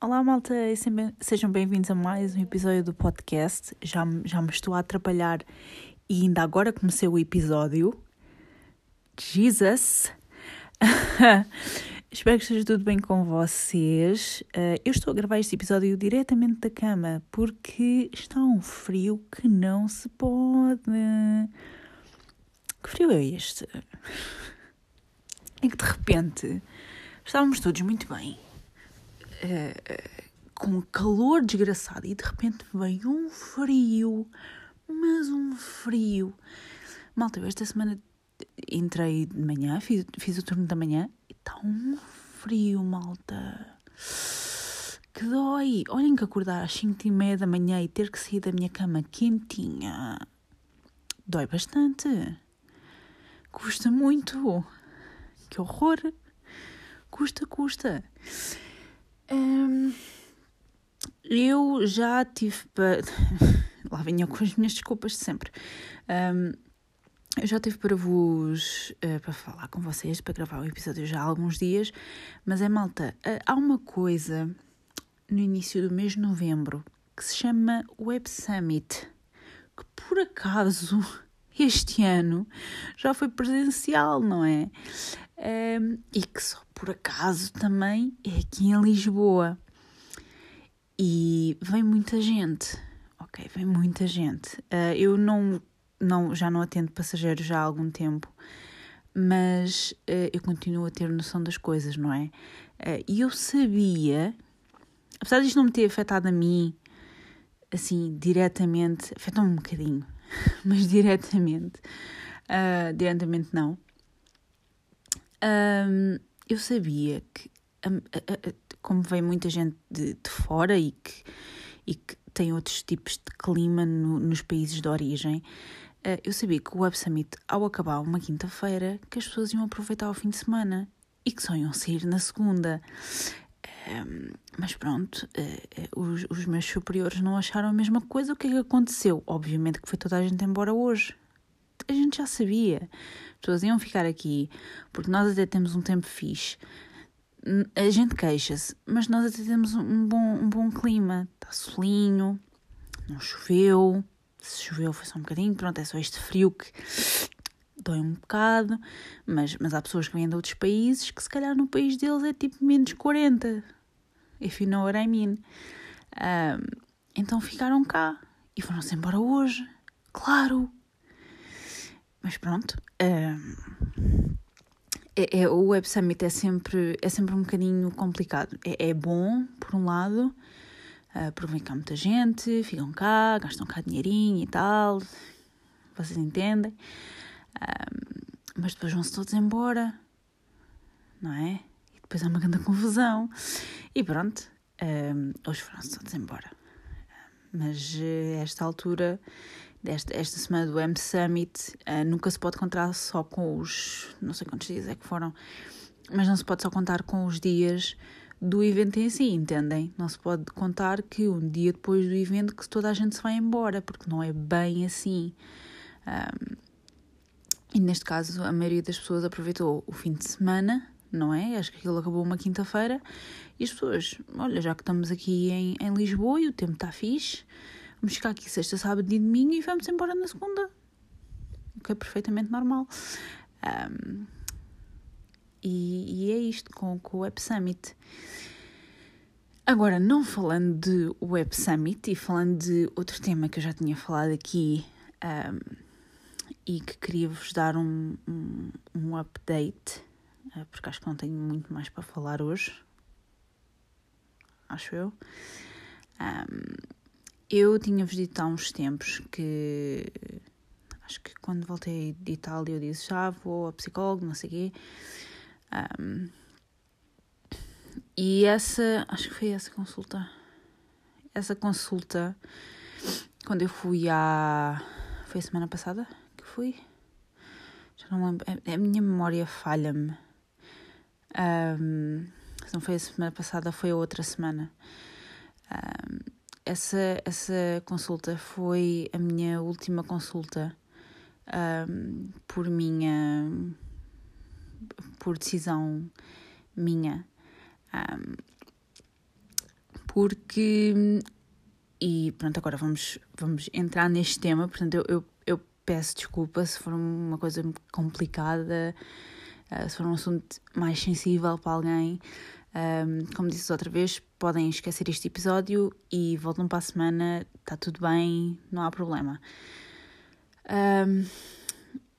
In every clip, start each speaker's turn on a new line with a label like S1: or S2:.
S1: Olá, malta, sejam bem-vindos a mais um episódio do podcast. Já, já me estou a atrapalhar e ainda agora comecei o episódio. Jesus! Espero que esteja tudo bem com vocês. Eh, eu estou a gravar este episódio diretamente da cama porque está um frio que não se pode. Que frio é este? É que de repente estávamos todos muito bem com calor desgraçado e de repente vem um frio, mas um frio. Malta, eu esta semana entrei de manhã, fiz, fiz o turno da manhã e está um frio, malta. Que dói. Olhem que acordar às 5 e meia da manhã e ter que sair da minha cama quentinha. Dói bastante. Custa muito. Que horror. Custa, custa. Hum, eu já tive para. Lá venho com as minhas desculpas de sempre. Hum, eu já tive para vos. eh, para falar com vocês, para gravar o episódio já há alguns dias, mas é malta. eh, há uma coisa no início do mês de novembro que se chama Web Summit, que por acaso este ano já foi presencial, não é? Um, e que só por acaso também é aqui em Lisboa. E vem muita gente, ok? Vem muita gente. Uh, eu não, não, já não atendo passageiros já há algum tempo, mas uh, eu continuo a ter noção das coisas, não é? Uh, E eu sabia, apesar disto não me ter afetado a mim, assim, diretamente, afetou-me um bocadinho, mas diretamente, uh, diretamente não. Um, eu sabia que, a- a- como vem muita gente de, de fora e que, e que tem outros tipos de clima no- nos países de origem, uh, eu sabia que o Web Summit, ao acabar uma quinta-feira, que as pessoas iam aproveitar o fim de semana e que só iam sair na segunda. Um, mas pronto, uh, uh, os, os meus superiores não acharam a mesma coisa. O que é que aconteceu? Obviamente que foi toda a gente embora hoje. A gente já sabia. As pessoas iam ficar aqui porque nós até temos um tempo fixe. A gente queixa-se, mas nós até temos um bom, um bom clima. Está solinho, não choveu. Se choveu foi só um bocadinho. Pronto, é só este frio que dói um bocado. Mas, mas há pessoas que vêm de outros países que se calhar no país deles é tipo menos 40. If you know what I mean. Ahm, então ficaram cá e foram-se embora hoje. Claro! Mas pronto. é, é- o Web Summit é sempre, é sempre um bocadinho complicado. É, é bom, por um lado, ah, porque vem cá muita gente, ficam cá, gastam cá dinheirinho e tal. Vocês entendem? Mas depois vão-se todos embora, não é? E depois há uma grande confusão. E pronto, ahm, hoje foram-se todos embora. Mas eh, esta altura desta esta semana do M Summit ah, nunca se pode contar só com os não sei quantos dias é que foram mas não se pode só contar com os dias do evento em si, entendem? Não se pode contar que um dia depois do evento que toda a gente se vai embora, porque não é bem assim. Ahm, e neste caso, a maioria das pessoas aproveitou o fim de semana, não é? Acho que aquilo acabou uma quinta-feira. E as pessoas, olha, já que estamos aqui em, em Lisboa e o tempo está fixe, vamos ficar aqui sexta, sábado e domingo e vamos embora na segunda. O que é perfeitamente normal. Ahm, e, e é isto com, com o Web Summit. Agora, não falando de Web Summit e falando de outro tema que eu já tinha falado aqui ahm, e que queria vos dar um, um, um update, ah, porque acho que não tenho muito mais para falar hoje. Acho eu. Ahm, eu tinha-vos dito há uns tempos que. Acho que quando voltei de Itália eu disse já vou ao psicólogo, não sei o quê. Ahm, e essa. Acho que foi essa consulta. Essa consulta. Quando eu fui à. Foi a semana passada que fui? Já não lembro. A, a minha memória falha-me. Ahm, se não foi a semana passada, foi a outra semana. Ahm, essa, essa consulta foi a minha última consulta ahm, por minha. por decisão minha. Ahm, porque. E pronto, agora vamos, vamos entrar neste tema. Portanto, eu, eu, eu peço desculpa se for uma coisa complicada, uh, se for um assunto mais sensível para alguém. Um, como disse outra vez, podem esquecer este episódio e voltam para a semana, está tudo bem, não há problema. Um,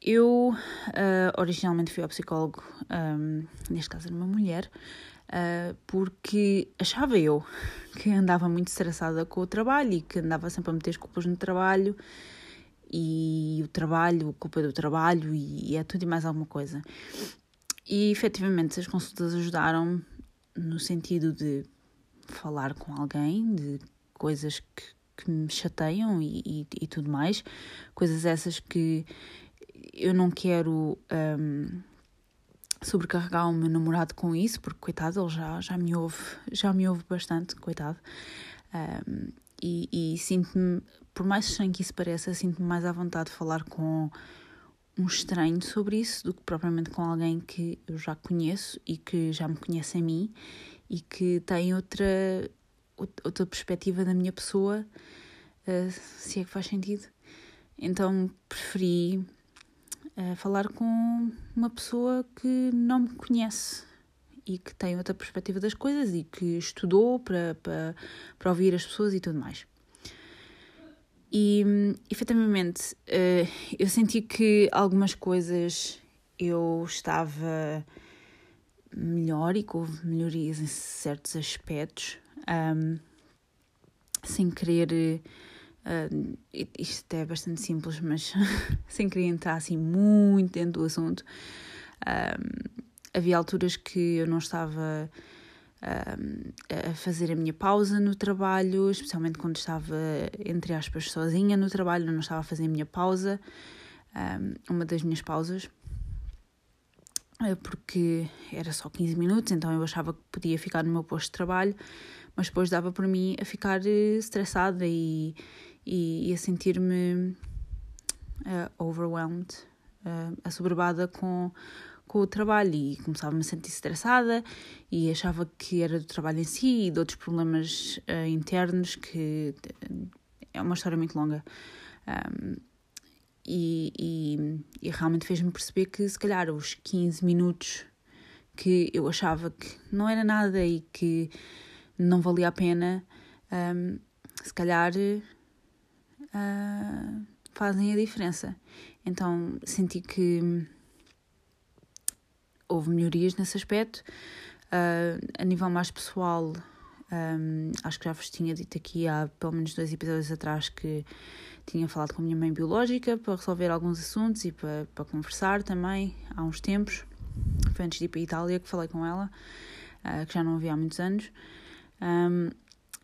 S1: eu uh, originalmente fui ao psicólogo, um, neste caso era uma mulher, uh, porque achava eu que andava muito estressada com o trabalho e que andava sempre a meter culpas no trabalho e o trabalho, a culpa do trabalho e, e é tudo e mais alguma coisa. E efetivamente as consultas ajudaram no sentido de falar com alguém, de coisas que, que me chateiam e, e, e tudo mais, coisas essas que eu não quero um, sobrecarregar o meu namorado com isso, porque coitado, ele já, já me ouve, já me ouve bastante, coitado. Um, e, e sinto-me, por mais estranho que isso pareça, sinto-me mais à vontade de falar com um estranho sobre isso do que propriamente com alguém que eu já conheço e que já me conhece a mim e que tem outra, outra perspectiva da minha pessoa, uh, se é que faz sentido. Então preferi uh, falar com uma pessoa que não me conhece e que tem outra perspectiva das coisas e que estudou para, para, para ouvir as pessoas e tudo mais. E efetivamente uh, eu senti que algumas coisas eu estava melhor e que houve melhorias em certos aspectos, um, sem querer. Uh, isto é bastante simples, mas sem querer entrar assim muito dentro do assunto. Um, havia alturas que eu não estava a fazer a minha pausa no trabalho, especialmente quando estava, entre aspas, sozinha no trabalho, não estava a fazer a minha pausa, uma das minhas pausas, eh, porque era só 15 minutos, então eu achava que podia ficar no meu posto de trabalho, mas depois dava por mim a ficar eh, estressada e, e, e a sentir-me uh, overwhelmed, uh, assoberbada com com o trabalho e começava-me a sentir estressada e achava que era do trabalho em si e de outros problemas uh, internos que é uma história muito longa. Um, e, e, e, realmente fez-me perceber que se calhar os 15 minutos que eu achava que não era nada e que não valia a pena, um, se calhar uh, fazem a diferença. Então senti que houve melhorias nesse aspecto. Uh, a nível mais pessoal, um, acho que já vos tinha dito aqui há pelo menos dois episódios atrás que tinha falado com a minha mãe biológica para resolver alguns assuntos e para, para conversar também há uns tempos. Foi antes de ir para a Itália que falei com ela, uh, que já não havia há muitos anos. Um,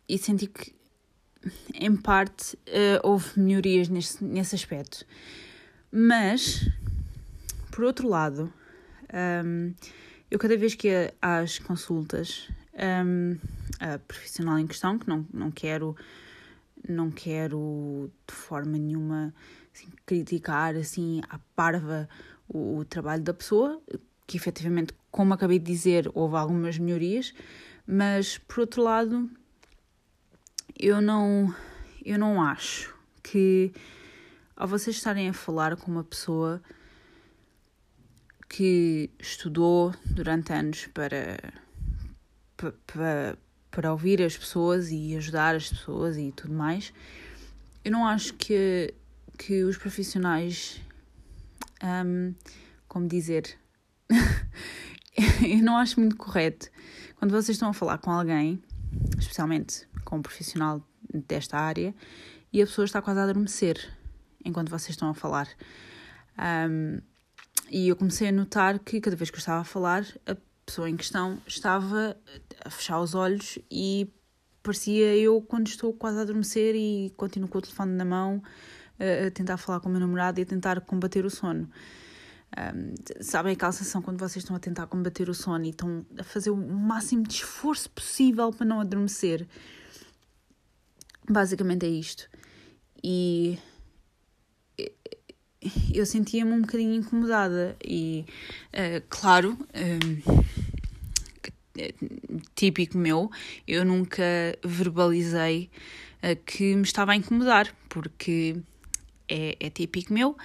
S1: e senti que, em parte, uh, houve melhorias nesse, nesse aspecto. Mas, por outro lado, um, eu cada vez que ia às consultas, um, a profissional em questão, que não, não quero não quero de forma nenhuma assim, criticar assim à parva o, o, trabalho da pessoa, que efetivamente, como acabei de dizer, houve algumas melhorias, mas por outro lado, eu não, eu não acho que ao vocês estarem a falar com uma pessoa que estudou durante anos para, para, para ouvir as pessoas e ajudar as pessoas e tudo mais, eu não acho que, que os profissionais, um, como dizer, eu não acho muito correto quando vocês estão a falar com alguém, especialmente com um profissional desta área, e a pessoa está quase a adormecer enquanto vocês estão a falar. Um, e eu comecei a notar que cada vez que eu estava a falar, a pessoa em questão estava a fechar os olhos e parecia eu quando estou quase a adormecer e continuo com o telefone na mão a tentar falar com o meu namorado e a tentar combater o sono. Um, sabem aquela sensação quando vocês estão a tentar combater o sono e estão a fazer o máximo de esforço possível para não adormecer? Basicamente é isto. E eu sentia-me um bocadinho incomodada e, uh, claro, um, típico meu, eu nunca verbalizei uh, que me estava a incomodar, porque é, é típico meu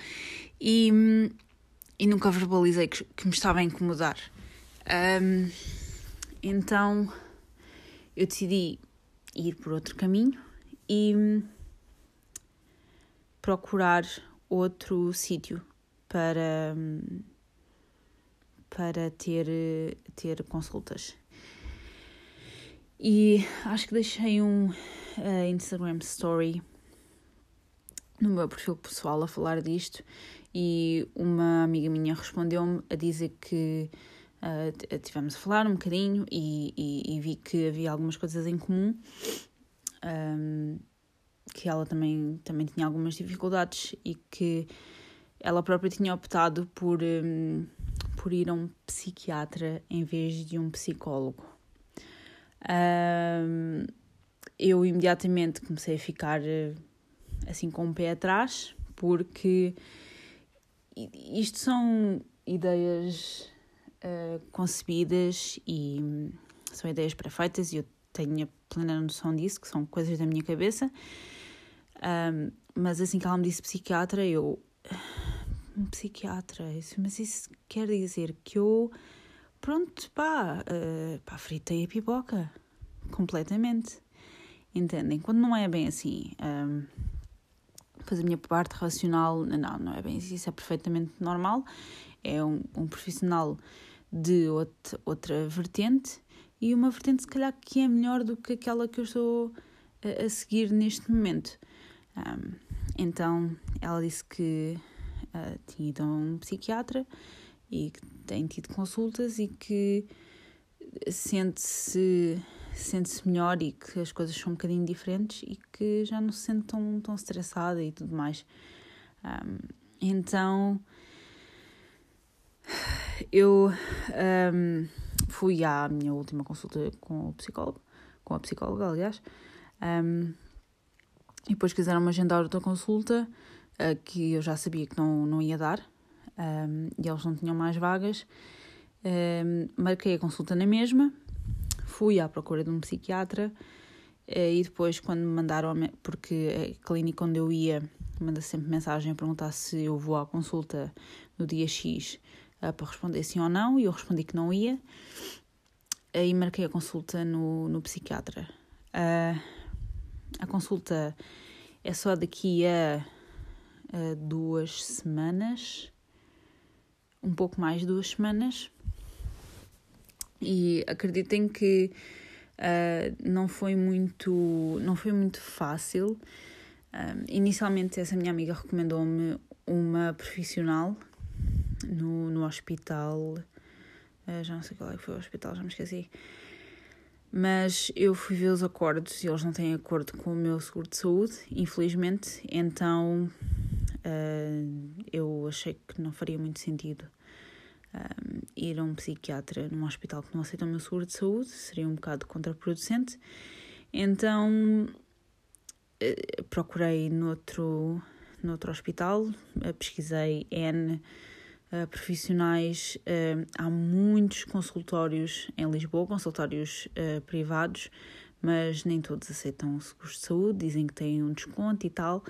S1: e, e nunca verbalizei que, que, me estava a incomodar. Um, então eu decidi ir por outro caminho e procurar outro sítio para, para ter, ter consultas. E acho que deixei um uh, Instagram story no meu perfil pessoal a falar disto e uma amiga minha respondeu-me a dizer que uh, tivemos a falar um bocadinho e, e, e, vi que havia algumas coisas em comum. Um, que ela também, também tinha algumas dificuldades e que ela própria tinha optado por, um, por ir a um psiquiatra em vez de um psicólogo. Um, eu imediatamente comecei a ficar assim com o pé atrás, porque isto são ideias uh, concebidas e hum, são ideias perfeitas e eu tenho a plena noção disso, que são coisas da minha cabeça. Um, mas assim que ela me disse psiquiatra, eu. Um psiquiatra, isso, mas isso quer dizer que eu. Pronto, pá, uh, pá, fritei a pipoca. Completamente. Entendem? Quando não é bem assim. Um, fazer a minha parte racional, não, não é bem assim, isso é perfeitamente normal. É um, um profissional de outra, outra vertente e uma vertente, se calhar, que é melhor do que aquela que eu estou a, a seguir neste momento. Um, então ela disse que uh, tinha ido a um psiquiatra e que tem tido consultas e que sente-se sente-se melhor e que as coisas são um bocadinho diferentes e que já não se sente tão, tão estressada e tudo mais. Um, então eu um, fui à minha última consulta com o psicólogo, com a psicóloga, aliás, um, e depois quiseram-me agendar outra consulta uh, que eu já sabia que não, não ia dar um, e eles não tinham mais vagas. Um, marquei a consulta na mesma, fui à procura de um psiquiatra uh, e depois, quando me mandaram, porque a clínica onde eu ia manda sempre mensagem a perguntar se eu vou à consulta no dia X uh, para responder sim ou não, e eu respondi que não ia. Aí marquei a consulta no, no psiquiatra. Uh, a consulta é só daqui a, a duas semanas, um pouco mais de duas semanas. E acreditem que uh, não foi muito não foi muito fácil. Uh, inicialmente essa minha amiga recomendou-me uma profissional no, no hospital. Uh, já não sei qual é que foi o hospital, já me esqueci. Mas eu fui ver os acordos e eles não têm acordo com o meu seguro de saúde, infelizmente, então uh, eu achei que não faria muito sentido uh, ir a um psiquiatra num hospital que não aceita o meu seguro de saúde, seria um bocado contraproducente. Então uh, procurei noutro, noutro hospital, pesquisei N uh, profissionais. Uh, há muitos consultórios em Lisboa, consultórios uh, privados, mas nem todos aceitam seguros de saúde, dizem que têm um desconto e tal,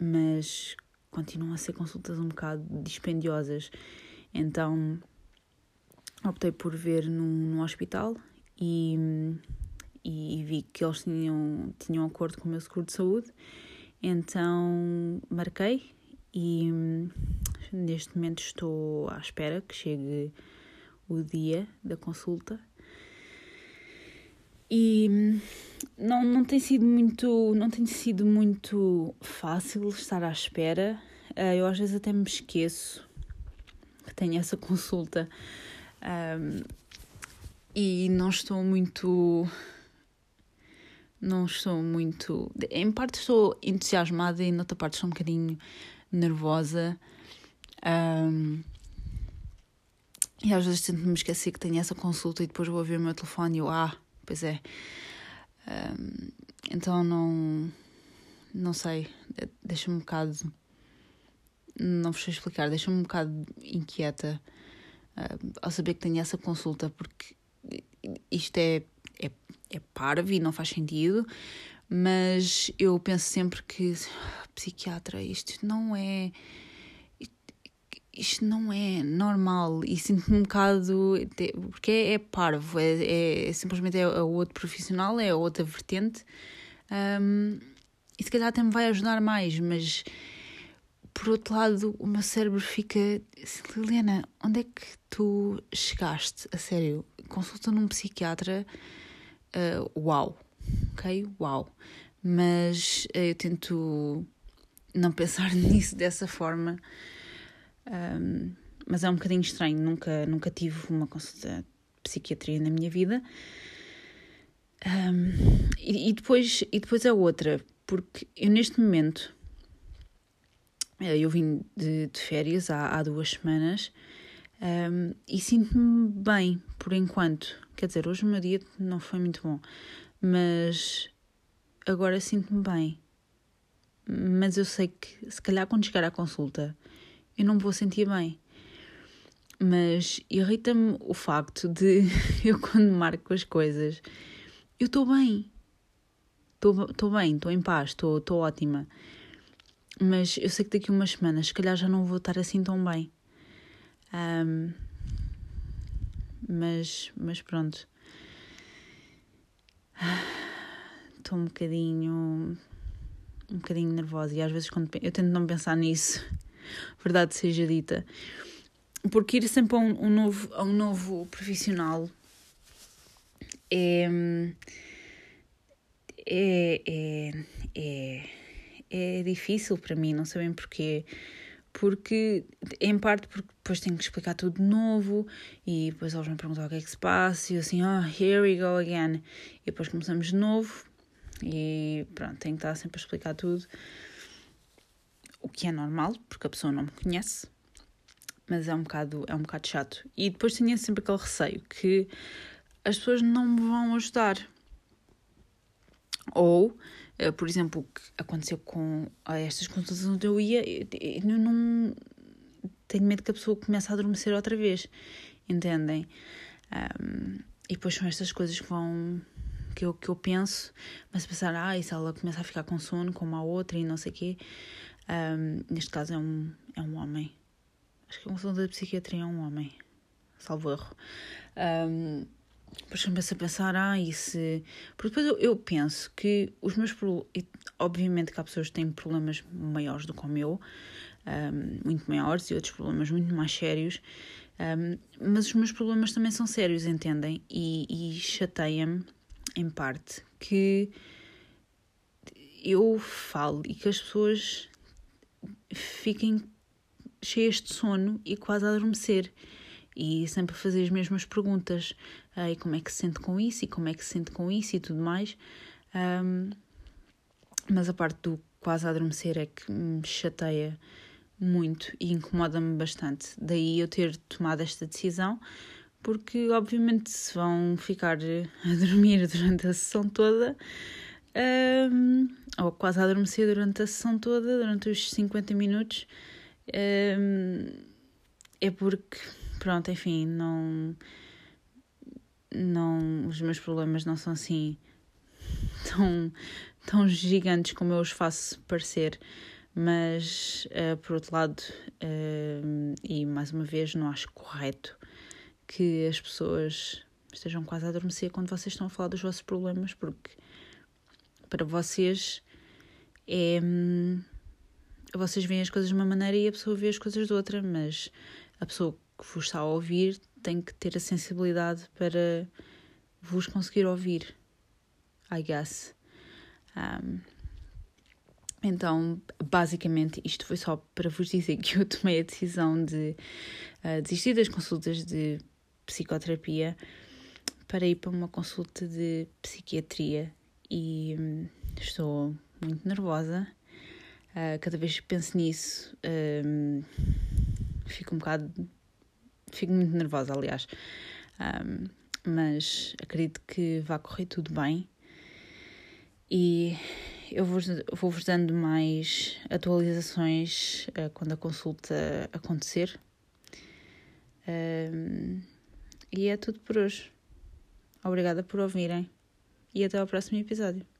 S1: mas continuam a ser consultas um bocado dispendiosas. Então optei por ver num, num hospital e, e vi que eles tinham, tinham acordo com o meu seguro de saúde. Então marquei e neste momento estou à espera que chegue o dia da consulta. E não, não tem sido muito não tem sido muito fácil estar à espera. Ah, eu às vezes até me esqueço que tenho essa consulta um, e não estou muito não estou muito em parte estou entusiasmada e noutra parte estou um bocadinho nervosa. Um, e às vezes tento-me esquecer que tenho essa consulta e depois vou ver o meu telefone e eu, ah, pois é. Um, então não. Não sei, deixa-me um bocado. Não vos sei explicar, deixa-me um bocado inquieta uh, ao saber que tenho essa consulta, porque isto é, é, é parvo e não faz sentido, mas eu penso sempre que psiquiatra, isto não é isto não é normal e sinto-me um bocado porque é, é parvo, é, é, simplesmente é, é outro profissional, é outra vertente um, e se calhar até me vai ajudar mais, mas por outro lado o meu cérebro fica Liliana, onde é que tu chegaste? A sério, consulta num psiquiatra, uh, uau, ok? Uau. Mas uh, eu tento não pensar nisso dessa forma mas é um bocadinho estranho, nunca, nunca tive uma consulta de psiquiatria na minha vida. Um, e, e, depois, e depois a outra, porque eu neste momento eh, eu vim de, de férias há, há duas semanas um, e sinto-me bem por enquanto. Quer dizer, hoje o meu dia não foi muito bom, mas agora sinto-me bem. Mas eu sei que se calhar quando chegar à consulta eu não me vou sentir bem. Mas irrita-me o facto de eu, quando marco as coisas, eu estou bem. Estou bem, estou em paz, estou ótima. Mas eu sei que daqui a umas semanas, se calhar, já não vou estar assim tão bem. Um, mas, mas pronto. Estou um bocadinho. um bocadinho nervosa e às vezes quando eu tento não pensar nisso verdade seja dita. Porque ir sempre a um, um novo, a um novo profissional é, é, é, é, é difícil para mim, não sabem porquê. Porque, em parte, porque depois tenho que explicar tudo de novo e depois eles vão perguntar o que é que se passa e eu assim, oh, here we go again. E depois começamos de novo e pronto, tenho que estar sempre a explicar tudo o que é normal, porque a pessoa não me conhece, mas é um bocado, é um bocado chato. E depois tinha sempre aquele receio que as pessoas não me vão ajudar. Ou, eh, por exemplo, o que aconteceu com estas consultas onde eu ia, eu não tenho medo que a pessoa comece a adormecer outra vez, entendem? Um, e depois são estas coisas que vão que eu, que eu penso, mas pensar, ah, e se ela começa a ficar com sono como a outra e não sei o quê, um, neste caso é um, é um homem. Acho que a consulta de psiquiatria é um homem. Salvo erro. Um, depois começo a pensar, ah, e se. Porque depois eu, eu penso que os meus problemas. Obviamente que há pessoas que têm problemas maiores do que o meu, um, muito maiores, e outros problemas muito mais sérios. Um, mas os meus problemas também são sérios, entendem? E, e chateia-me, em parte, que eu falo e que as pessoas fiquem cheias de sono e quase a adormecer. E sempre a fazer as mesmas perguntas. e como é que se sente com isso? E como é que se sente com isso? E tudo mais. Um, mas a parte do quase a adormecer é que me chateia muito e incomoda-me bastante. Daí eu ter tomado esta decisão, porque obviamente se vão ficar a dormir durante a sessão toda, um, ou quase a adormecer durante a sessão toda, durante os 50 minutos, um, é porque, pronto, enfim, não, não. Os meus problemas não são assim tão, tão gigantes como eu os faço parecer. Mas, uh, por outro lado, uh, e mais uma vez, não acho correto que as pessoas estejam quase a adormecer quando vocês estão a falar dos vossos problemas, porque para vocês é. Hum, vocês veem as coisas de uma maneira e a pessoa vê as coisas de outra, mas a pessoa que vos está a ouvir tem que ter a sensibilidade para vos conseguir ouvir. I guess. Um, então, basicamente, isto foi só para vos dizer que eu tomei a decisão de uh, desistir das consultas de psicoterapia para ir para uma consulta de psiquiatria e hum, estou muito nervosa. Uh, cada vez que penso nisso, um, fico um bocado. Fico muito nervosa, aliás. Um, mas acredito que vai correr tudo bem. E eu vou-vos dando mais atualizações uh, quando a consulta acontecer. Um, e é tudo por hoje. Obrigada por ouvirem e até ao próximo episódio.